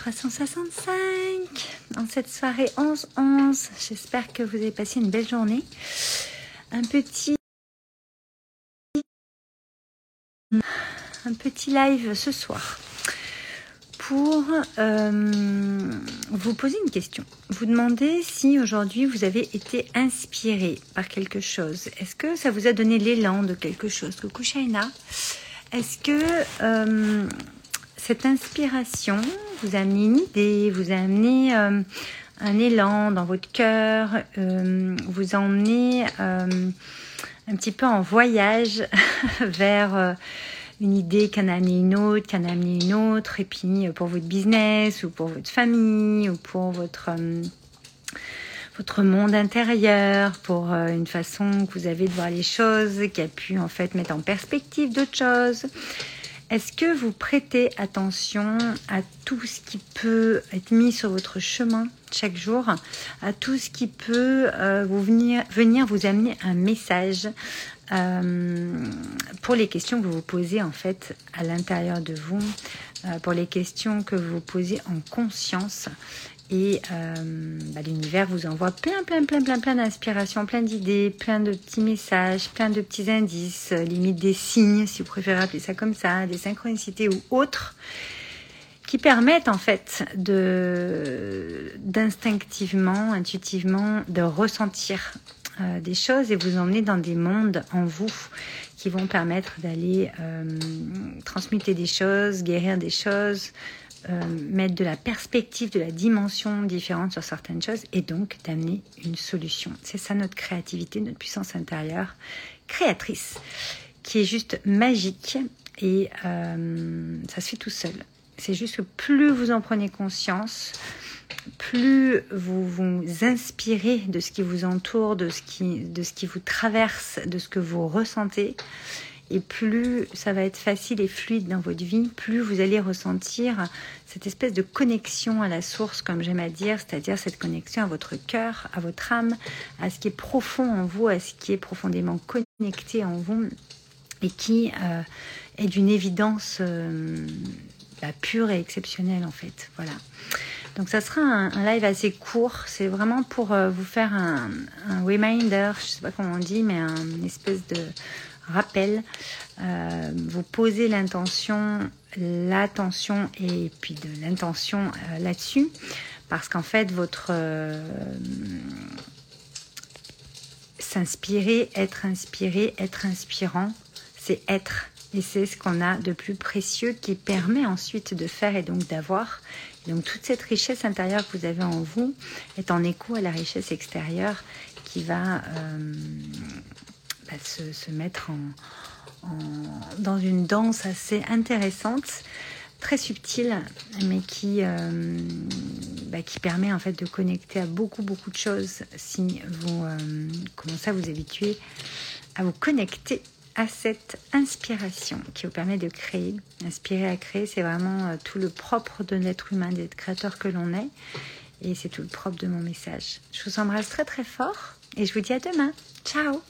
365 en cette soirée 11-11. J'espère que vous avez passé une belle journée. Un petit un petit live ce soir pour euh, vous poser une question. Vous demandez si aujourd'hui vous avez été inspiré par quelque chose. Est-ce que ça vous a donné l'élan de quelque chose? Coucou Shaina. Est-ce que euh, cette inspiration vous a amené une idée, vous a amené euh, un élan dans votre cœur, euh, vous a euh, un petit peu en voyage vers une idée qu'en a amené une autre, qu'en a amené une autre, et puis pour votre business ou pour votre famille ou pour votre votre monde intérieur, pour une façon que vous avez de voir les choses, qui a pu en fait mettre en perspective d'autres choses. Est-ce que vous prêtez attention à tout ce qui peut être mis sur votre chemin chaque jour, à tout ce qui peut euh, venir, vous amener un message euh, pour les questions que vous vous posez en fait à l'intérieur de vous, pour les questions que vous vous posez en conscience. Et euh, bah, l'univers vous envoie plein, plein, plein, plein, plein d'inspirations, plein d'idées, plein de petits messages, plein de petits indices, euh, limite des signes, si vous préférez appeler ça comme ça, des synchronicités ou autres, qui permettent en fait de d'instinctivement, intuitivement, de ressentir euh, des choses et vous emmener dans des mondes en vous qui vont permettre d'aller transmuter des choses, guérir des choses, euh, mettre de la perspective, de la dimension différente sur certaines choses et donc d'amener une solution. C'est ça notre créativité, notre puissance intérieure créatrice qui est juste magique et euh, ça se fait tout seul. C'est juste que plus vous en prenez conscience, plus vous vous inspirez de ce qui vous entoure, de ce qui, de ce qui vous traverse, de ce que vous ressentez, et plus ça va être facile et fluide dans votre vie, plus vous allez ressentir cette espèce de connexion à la source, comme j'aime à dire, c'est-à-dire cette connexion à votre cœur, à votre âme, à ce qui est profond en vous, à ce qui est profondément connecté en vous et qui euh, est d'une évidence euh, bah, pure et exceptionnelle en fait. Voilà. Donc ça sera un, live assez court. C'est vraiment pour euh, vous faire un, reminder, je sais pas comment on dit, mais un, une espèce de rappel, euh, vous posez l'intention, l'attention et puis de l'intention euh, là-dessus, parce qu'en fait, votre s'inspirer, être inspiré, être inspirant, c'est être. Et c'est ce qu'on a de plus précieux qui permet ensuite de faire et donc d'avoir. Donc toute cette richesse intérieure que vous avez en vous est en écho à la richesse extérieure qui va se, mettre en, dans une danse assez intéressante, très subtile, mais qui, euh, bah, qui permet en fait de connecter à beaucoup beaucoup de choses si vous euh, commencez à vous habituer à vous connecter à cette inspiration qui vous permet de créer. Inspirer à créer, c'est vraiment euh, tout le propre de l'être humain, d'être créateur que l'on est. Et c'est tout le propre de mon message. Je vous embrasse très très fort et je vous dis à demain. Ciao